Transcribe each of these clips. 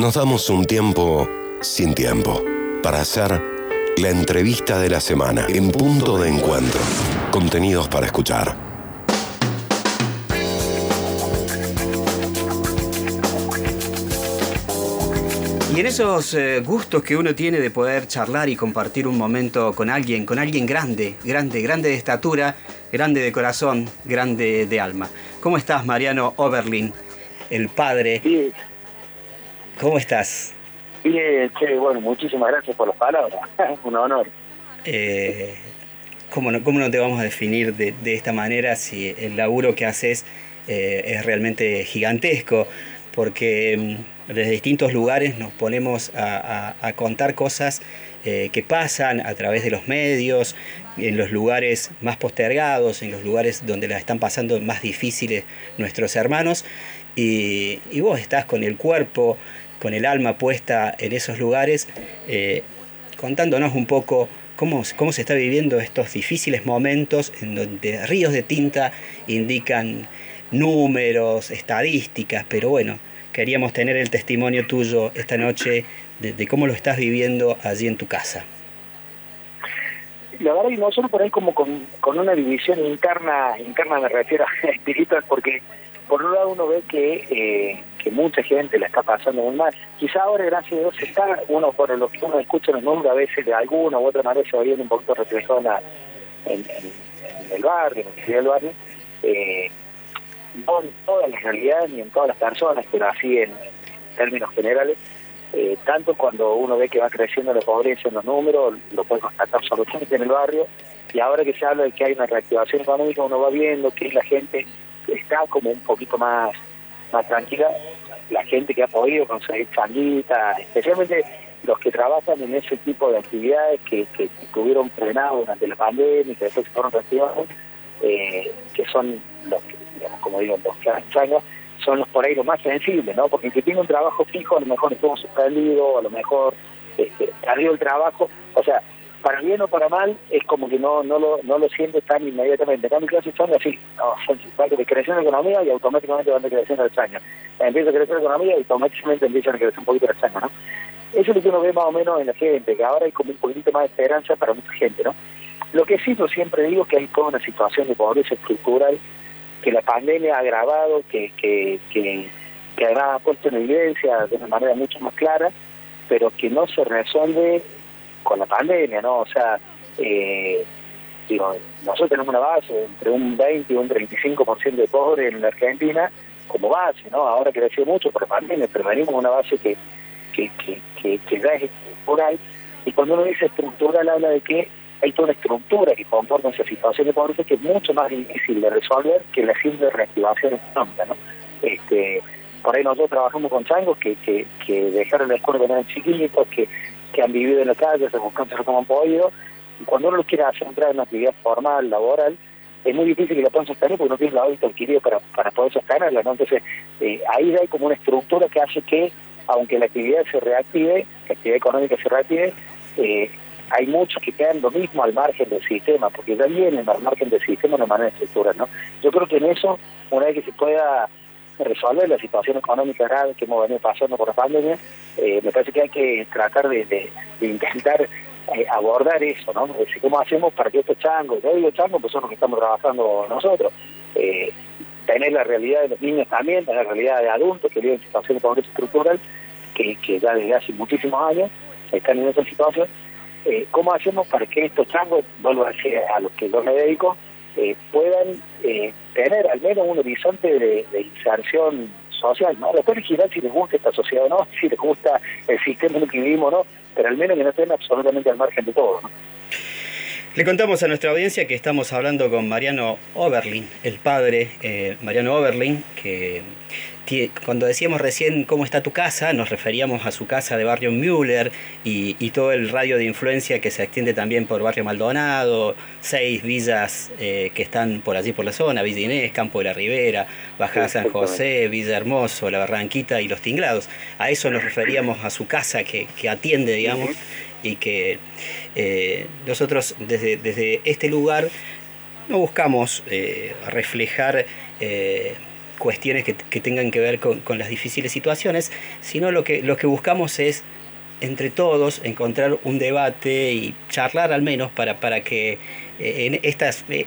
Nos damos un tiempo sin tiempo para hacer la entrevista de la semana en punto de encuentro. Contenidos para escuchar. Y en esos eh, gustos que uno tiene de poder charlar y compartir un momento con alguien, con alguien grande, grande, grande de estatura, grande de corazón, grande de alma. ¿Cómo estás, Mariano Oberlin, el padre? Bien, ¿Cómo estás? bien, che, bueno, muchísimas gracias por las palabras. Un honor. Eh, ¿cómo, no, ¿Cómo no te vamos a definir de, de esta manera si el laburo que haces eh, es realmente gigantesco? Porque mm, desde distintos lugares nos ponemos a, a- a contar cosas eh, que pasan a través de los medios, en los lugares más postergados, en los lugares donde la están pasando más difíciles nuestros hermanos. Y, y vos estás con el cuerpo, con el alma puesta en esos lugares, eh, contándonos un poco cómo, cómo se está viviendo estos difíciles momentos en donde ríos de tinta indican números, estadísticas, pero bueno, queríamos tener el testimonio tuyo esta noche de, cómo lo estás viviendo allí en tu casa. La verdad que nosotros por ahí como con, con una división interna, interna me refiero a espiritual, porque por un lado uno ve que, eh, que mucha gente la está pasando muy mal. Quizá ahora, gracias a Dios, está, uno por lo que uno escucha el mundo, a veces de alguna u otra manera se va viendo un poquito reflejado en, el barrio, en la ciudad del barrio, eh, no en todas las realidades ni en todas las personas, pero así en, en términos generales, eh, tanto cuando uno ve que va creciendo la pobreza en los números, lo puede constatar absolutamente en el barrio, y ahora que se habla de que hay una reactivación económica, uno va viendo que la gente está como un poquito más, más tranquila, la gente que ha podido conseguir changuitas, especialmente los que trabajan en ese tipo de actividades que, que, estuvieron frenados durante la pandemia y que después fueron reactivados, eh, que son los que, digamos, como digo, los changas, son los por ahí los más sensibles, ¿no? Porque el que tiene un trabajo fijo a lo mejor estuvo suspendido, a lo mejor este, perdió el trabajo, o sea, para bien o para mal, es como que no no lo, no lo siente tan inmediatamente. En cambio, clases son así, no, son a crecer la economía y automáticamente van creciendo el año. Empieza a crecer la economía y automáticamente empiezan a crecer un poquito el año, ¿no? Eso es lo que uno ve más o menos en la gente, que ahora hay como un poquito más de esperanza para mucha gente, ¿no? Lo que sí yo siempre digo que hay toda una situación de pobreza estructural que la pandemia ha agravado, que, que, que, que ha puesto en evidencia de una manera mucho más clara, pero que no se resuelve con la pandemia, ¿no? O sea, eh, digo, nosotros tenemos una base entre un 20 y un 35% de pobres en la Argentina como base, ¿no? Ahora creció mucho por la pandemia, pero venimos una base que, que, que, que, que ya es estructural, y cuando uno dice estructural habla de que hay toda una estructura que conforma esa situación de pobreza que es mucho más difícil de resolver que la simple reactivación económica, ¿no? Este, por ahí nosotros trabajamos con changos que, que, que dejaron la escuela cuando eran chiquitos, que, que han vivido en la calle, se buscan como han podido, y cuando uno los quiere hacer entrar en una actividad formal, laboral, es muy difícil que la puedan sostener porque no tienen el hábito adquirido para, para poder sostenerla, ¿no? Entonces, eh, ahí hay como una estructura que hace que, aunque la actividad se reactive, la actividad económica se reactive, eh, hay muchos que quedan lo mismo al margen del sistema, porque ya vienen al margen del sistema de manera estructural, ¿no? Yo creo que en eso, una vez que se pueda resolver la situación económica grave que hemos venido pasando por la pandemia, eh, me parece que hay que tratar de, intentar eh, abordar eso, ¿no? Es decir, ¿cómo hacemos para que estos changos, yo digo changos, pues son los que estamos trabajando nosotros, eh, tener la realidad de los niños también, tener la realidad de adultos que viven en situación de pobreza estructural, que, que ya desde hace muchísimos años están en esa situación, ¿cómo hacemos para que estos changos, vuelvo a decir a los que yo me dedico, eh, puedan eh, tener al menos un horizonte de, inserción social, ¿no? Después elegirán si les gusta esta sociedad o no, si les gusta el sistema en el que vivimos o no, pero al menos que no estén absolutamente al margen de todo, ¿no? Le contamos a nuestra audiencia que estamos hablando con Mariano Oberlin, el padre eh, Mariano Oberlin, que cuando decíamos recién cómo está tu casa, nos referíamos a su casa de barrio Müller y, todo el radio de influencia que se extiende también por barrio Maldonado, seis villas eh, que están por allí por la zona, Villa Inés, Campo de la Ribera, Bajada San José, Villa Hermoso, La Barranquita y Los Tinglados. A eso nos referíamos a su casa que, atiende, digamos, y que eh, nosotros desde, desde este lugar no buscamos eh, reflejar cuestiones que, tengan que ver con, las difíciles situaciones, sino lo que, lo que buscamos es entre todos encontrar un debate y charlar al menos para, para que eh, en estas, eh,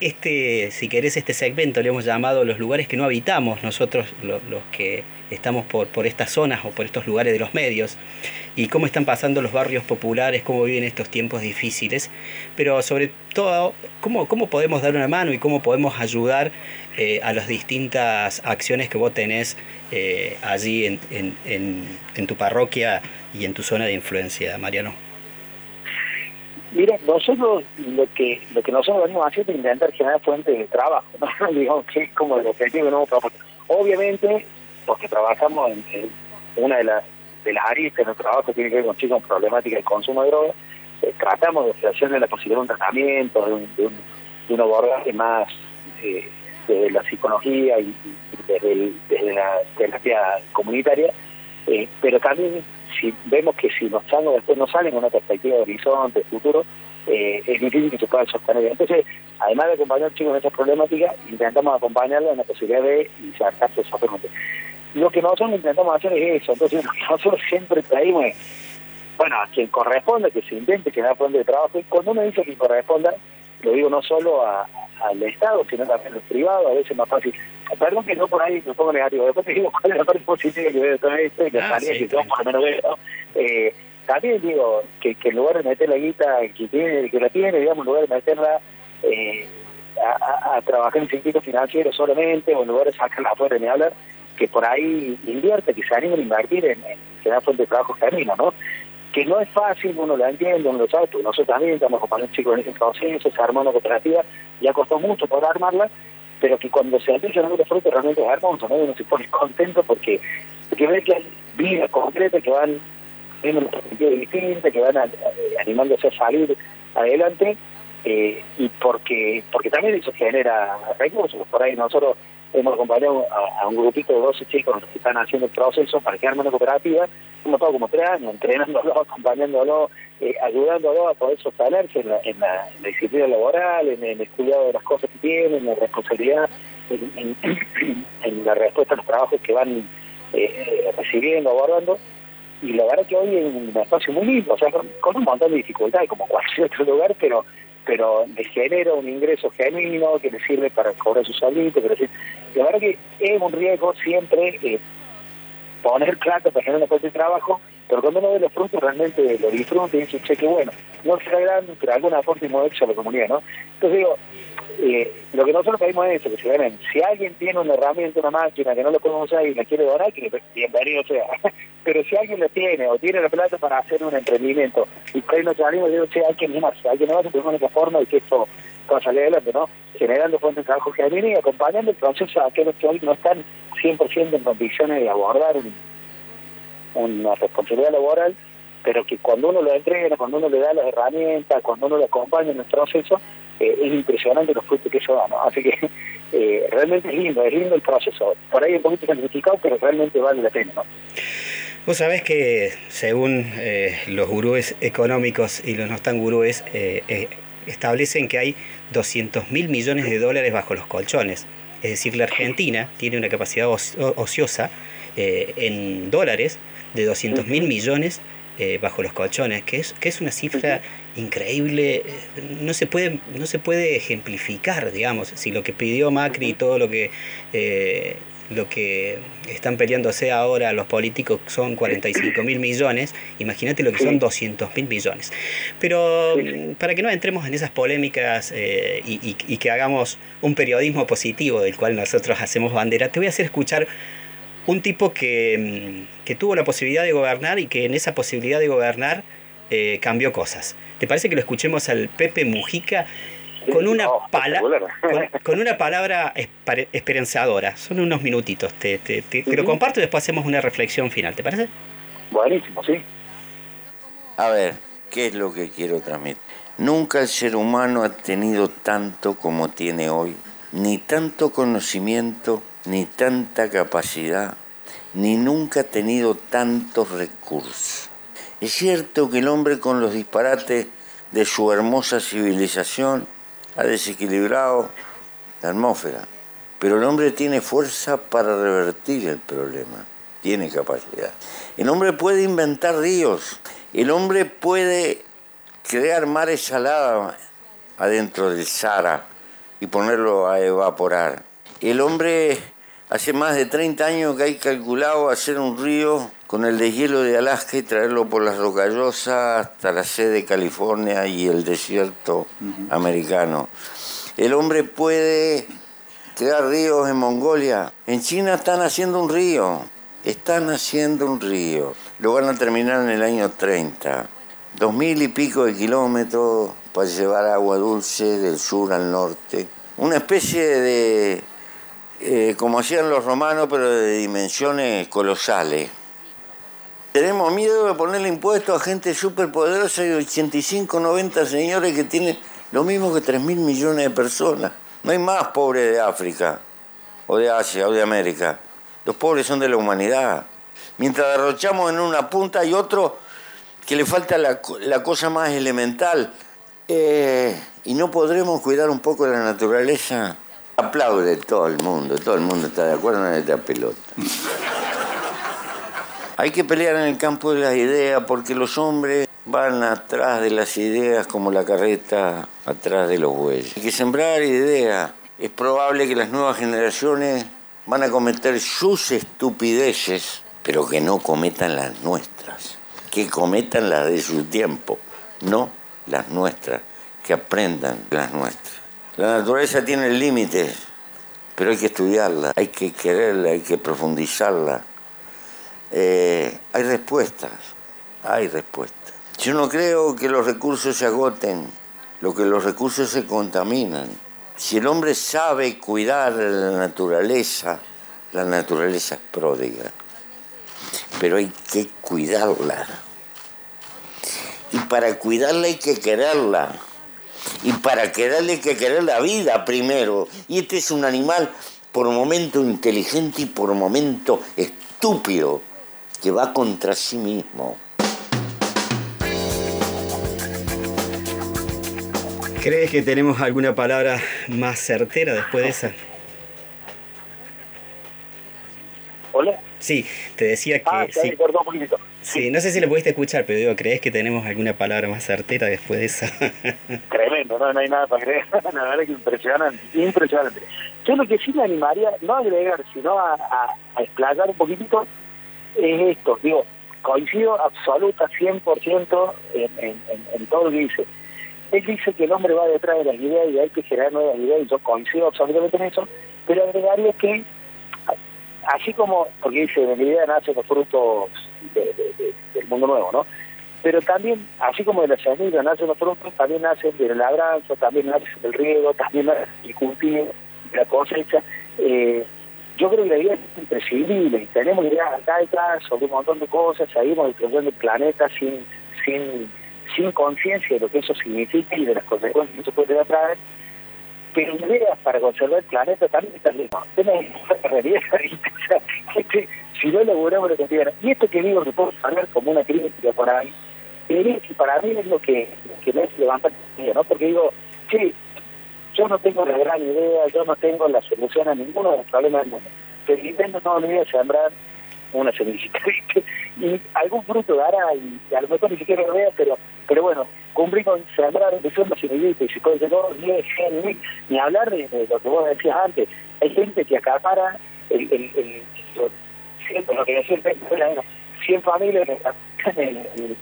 este, si querés, este segmento le hemos llamado los lugares que no habitamos nosotros, los, que estamos por, por estas zonas o por estos lugares de los medios, y cómo están pasando los barrios populares, cómo viven estos tiempos difíciles, pero sobre todo, cómo, cómo podemos dar una mano y cómo podemos ayudar eh, a las distintas acciones que vos tenés eh, allí en, en, en, tu parroquia y en tu zona de influencia, Mariano. Mira, nosotros lo que lo que nosotros venimos haciendo es intentar generar fuentes de trabajo, ¿no? digamos que es como el objetivo que no Obviamente, porque trabajamos en, una de las de las aristas de nuestro trabajo tiene que ver con chicos con problemática del consumo de drogas, eh, tratamos de ofrecerle la posibilidad de un tratamiento, de un, de un, abordaje más eh, de la psicología y, desde, la terapia comunitaria, eh, pero también si vemos que si los changos después no salen con una perspectiva de horizonte, futuro, eh, es difícil que se puedan sostener. Entonces, además de acompañar chicos en estas problemáticas, intentamos acompañarlos en la posibilidad de insertarse socialmente. Lo que nosotros intentamos hacer es eso, entonces nosotros siempre traímos, bueno, a quien corresponde, que se intente que da fuente de trabajo, y cuando uno dice que corresponda, lo digo no solo al Estado, sino también al privado, a veces más fácil. Perdón que no por ahí me pongo negativo, después te digo cuál es la parte positiva que veo de todo esto y la ah, que yo por lo menos veo. Eh, también digo que, que en lugar de meter la guita que tiene, que la tiene, digamos, en lugar de meterla eh, a, trabajar en circuito financiero solamente, o en lugar de sacarla afuera ni hablar, que por ahí invierte, que se anime a invertir en, en crear fuente de trabajo genuino, ¿no? Que no es fácil, uno lo entiende, uno lo sabe, porque nosotros también estamos acompañando chicos en ese proceso, se armó una cooperativa, ya costó mucho poder armarla, pero que cuando se a ver los frutos realmente es hermoso, ¿no? Uno se pone contento porque, porque ve que hay vidas concretas que van viendo una perspectiva distinta, que van animándose a salir adelante, eh, y porque porque también eso genera recursos. Por ahí nosotros hemos acompañado a, un grupito de 12 chicos que están haciendo el proceso para que armen una cooperativa, hemos estado como tres años entrenándolo, acompañándolo, eh, ayudándolo a poder sostenerse en la, en la, disciplina laboral, en, el cuidado de las cosas que tienen, en la responsabilidad, en, la respuesta a los trabajos que van eh, recibiendo, abordando. Y la verdad que hoy es un espacio muy lindo, o sea, con, un montón de dificultades como cualquier otro lugar, pero pero le genera un ingreso genuino que le sirve para cobrar su salud, pero la verdad que es un riesgo siempre eh, poner plata para generar una fuente de trabajo, pero cuando uno ve los frutos realmente lo disfruta y dice, che, qué bueno, no será grande, pero alguna aporte hecho a la comunidad, ¿no? Entonces digo, eh, lo que nosotros pedimos es eso, que se. Si alguien tiene una herramienta, una máquina que no lo usar y la quiere donar, que bienvenido sea. Pero si alguien la tiene o tiene la plata para hacer un emprendimiento y ahí nos salimos, digo, che, hay que más, hay que más, tenemos una forma de que esto pueda salir adelante, ¿no? Generando fuentes de trabajo que viene y acompañando el proceso a aquellos que hoy no están 100% en condiciones de abordar una responsabilidad laboral, pero que cuando uno lo entrega, cuando uno le da las herramientas, cuando uno lo acompaña en el proceso, eh, es impresionante los frutos que eso da, ¿no? Así que eh, realmente es lindo, es lindo el proceso. Por ahí un poquito simplificado, pero realmente vale la pena, ¿no? Vos sabés que según eh, los gurúes económicos y los no tan gurúes, establecen que hay 200 mil millones de dólares bajo los colchones. Es decir, la Argentina tiene una capacidad ociosa en dólares de 200 mil millones bajo los colchones, que es, que es una cifra increíble, no se puede, no se puede ejemplificar, digamos, si lo que pidió Macri y todo lo que eh, lo que están peleándose ahora los políticos son 45 mil millones, imagínate lo que son 200 mil millones. Pero para que no entremos en esas polémicas eh, y, y, que hagamos un periodismo positivo del cual nosotros hacemos bandera, te voy a hacer escuchar un tipo que, que tuvo la posibilidad de gobernar y que en esa posibilidad de gobernar eh, cambió cosas. ¿Te parece que lo escuchemos al Pepe Mujica? con una, no, pala- con, con una palabra esperanzadora. Son unos minutitos. Te, te- te- te lo comparto y después hacemos una reflexión final. ¿Te parece? Buenísimo, sí. A ver, ¿qué es lo que quiero transmitir? Nunca el ser humano ha tenido tanto como tiene hoy, ni tanto conocimiento, ni tanta capacidad, ni nunca ha tenido tantos recursos. Es cierto que el hombre con los disparates de su hermosa civilización ha desequilibrado la atmósfera, pero el hombre tiene fuerza para revertir el problema, tiene capacidad. El hombre puede inventar ríos, el hombre puede crear mares salados adentro del Sahara y ponerlo a evaporar. El hombre hace más de 30 años que hay calculado hacer un río con el deshielo de Alaska y traerlo por las rocallosas hasta la sede de California y el desierto americano. El hombre puede crear ríos en Mongolia. En China están haciendo un río. Están haciendo un río. Lo van a terminar en el año 30. Dos mil y pico de kilómetros para llevar agua dulce del sur al norte. Una especie de, eh, como hacían los romanos, pero de dimensiones colosales. Tenemos miedo de ponerle impuestos a gente súper poderosa y 85, 90 señores que tienen lo mismo que 3 mil millones de personas. No hay más pobres de África, o de Asia, o de América. Los pobres son de la humanidad. Mientras derrochamos en una punta hay otro que le falta la, la cosa más elemental. Eh, y no podremos cuidar un poco la naturaleza. Aplaude todo el mundo, todo el mundo está de acuerdo en esta pelota. Hay que pelear en el campo de las ideas porque los hombres van atrás de las ideas como la carreta atrás de los bueyes. Hay que sembrar ideas. Es probable que las nuevas generaciones van a cometer sus estupideces, pero que no cometan las nuestras. Que cometan las de su tiempo, no las nuestras. Que aprendan las nuestras. La naturaleza tiene límites, pero hay que estudiarla, hay que quererla, hay que profundizarla. Eh, hay respuestas, hay respuestas. Yo no creo que los recursos se agoten, lo que los recursos se contaminan. Si el hombre sabe cuidar la naturaleza, la naturaleza es pródiga, pero hay que cuidarla. Y para cuidarla hay que quererla. Y para quererle que querer la vida primero. Y este es un animal por momento inteligente y por momento estúpido que va contra sí mismo. ¿Crees que tenemos alguna palabra más certera después de esa? Sí, te decía que Ah, sí. cortó un poquitito. Sí, no sé si lo pudiste escuchar, pero digo, ¿crees que tenemos alguna palabra más certera después de esa? Tremendo, no, no hay nada para creer. La verdad que impresionante, impresionante. Yo lo que sí me animaría, no a agregar, sino a, a, a explayar un poquitito, es esto. Digo, coincido absoluta 100% en, en, en, en todo lo que dice. Él dice que el hombre va detrás de las ideas y hay que generar nuevas ideas, y yo coincido absolutamente en eso, pero agregaría que, así como, porque dice, la idea nacen los frutos de- de- de- del mundo nuevo, ¿no? Pero también, así como de la semilla nacen los frutos, también nacen del labranza, también nace del riego, también nace el cultivo, la cosecha. Eh, yo creo que la idea es imprescindible. Tenemos ideas arcaicas sobre un montón de cosas, seguimos destruyendo el planeta sin, sin, sin conciencia de lo que eso significa y de las consecuencias que eso puede traer. Pero ideas para conservar el planeta también. Tenemos la realidad, que si no logramos lo que. Y esto que digo que puedo sonar como una crítica por ahí, pero que para mí es lo que, que me hace levantar el ¿no? Porque digo, sí, yo no tengo la gran idea, yo no tengo la solución a ninguno de los problemas del mundo. Pero intento no olvidar sembrar una semillita. Y algún fruto dará, y, a lo mejor ni siquiera lo vea, pero pero bueno, cumplí con sembrar de una semillita, y si dos, diez, cien, mil, ni hablar de, lo que vos decías antes. Hay gente que acapara el, el, el, lo, que decía el Pepe, era 100 familias el, el,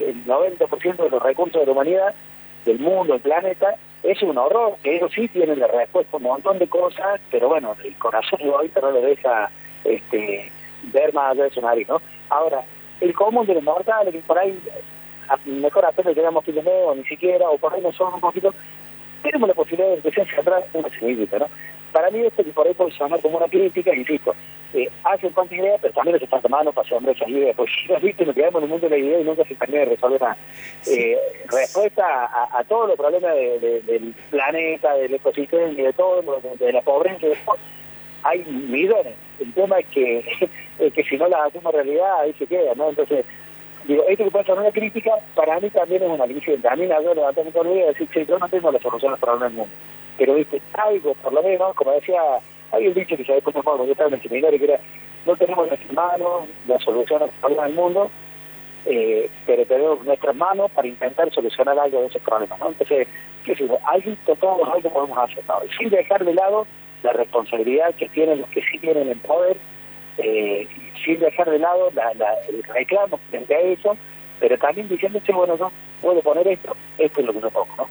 el 90% de los recursos de la humanidad del mundo, del planeta, es un horror, que ellos sí tienen la respuesta a un montón de cosas, pero bueno, el corazón de ahorita no lo deja este, ver más allá de su nariz, ¿no? Ahora, el común de los mortales, que por ahí mejor apenas llegamos a fin de mes o ni siquiera, o por ahí nosotros un poquito, tenemos la posibilidad de empezar a sembrar una semillita, ¿no? Para mí esto que por ahí puede sonar como una crítica, insisto, eh, hace cuantas ideas, pero también se falta mano para sembrar esas ideas, porque si no, viste, nos quedamos en el mundo de la idea y nunca se termina de resolver nada. Eh, respuesta a, a, todos los problemas de, del planeta, del ecosistema y de todo, de, la pobreza, de todo, hay millones. El tema es que, es que si no las hacemos realidad, ahí se queda, ¿no? Entonces, digo, esto que puede ser una crítica, para mí también es una me ayuda a levantarme con y decir, que yo no tengo la solución al problema del mundo. Pero, viste, algo, por lo menos, como decía, hay un dicho que se ve como cuando yo estaba en el seminario, que era, no tenemos en nuestras manos la solución al problema del mundo, eh, pero tenemos nuestras manos para intentar solucionar algo de esos problemas, ¿no? Entonces, qué sé yo, algo, todos algo podemos hacer, ¿no? sin dejar de lado la responsabilidad que tienen los que sí tienen el poder, eh, sin dejar de lado la, la, el reclamo frente a eso, pero también diciendo, bueno, no puedo poner esto, esto es lo que no pongo, ¿no?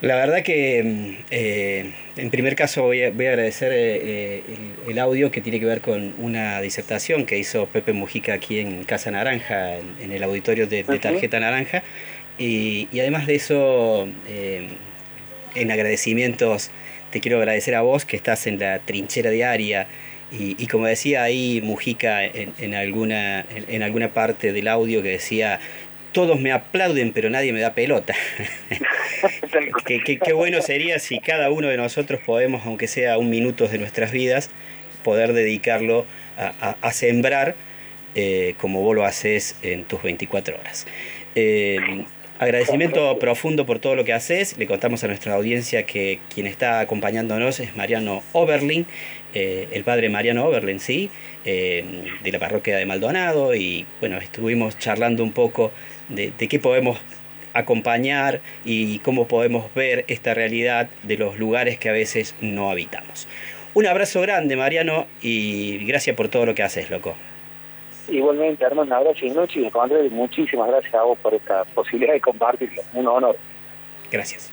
La verdad que eh, en primer caso voy a, voy a agradecer eh, el, el, audio que tiene que ver con una disertación que hizo Pepe Mujica aquí en Casa Naranja, en, en el auditorio de, de Tarjeta Naranja. Y, y, además de eso, eh, en agradecimientos, te quiero agradecer a vos que estás en la trinchera diaria. Y, y como decía ahí Mujica en, en alguna, en, en alguna parte del audio que decía, todos me aplauden, pero nadie me da pelota. qué, qué, qué, bueno sería si cada uno de nosotros podemos, aunque sea un minuto de nuestras vidas, poder dedicarlo a, a, a sembrar eh, como vos lo haces en tus 24 horas. Eh, agradecimiento profundo por todo lo que haces. Le contamos a nuestra audiencia que quien está acompañándonos es Mariano Oberlin, eh, el padre Mariano Oberlin, sí, eh, de la parroquia de Maldonado. Y bueno, estuvimos charlando un poco de, de qué podemos acompañar y cómo podemos ver esta realidad de los lugares que a veces no habitamos. Un abrazo grande, Mariano, y gracias por todo lo que haces, loco. Igualmente, Armando, un abrazo y noche y muchísimas gracias a vos por esta posibilidad de compartirlo. Un honor. Gracias.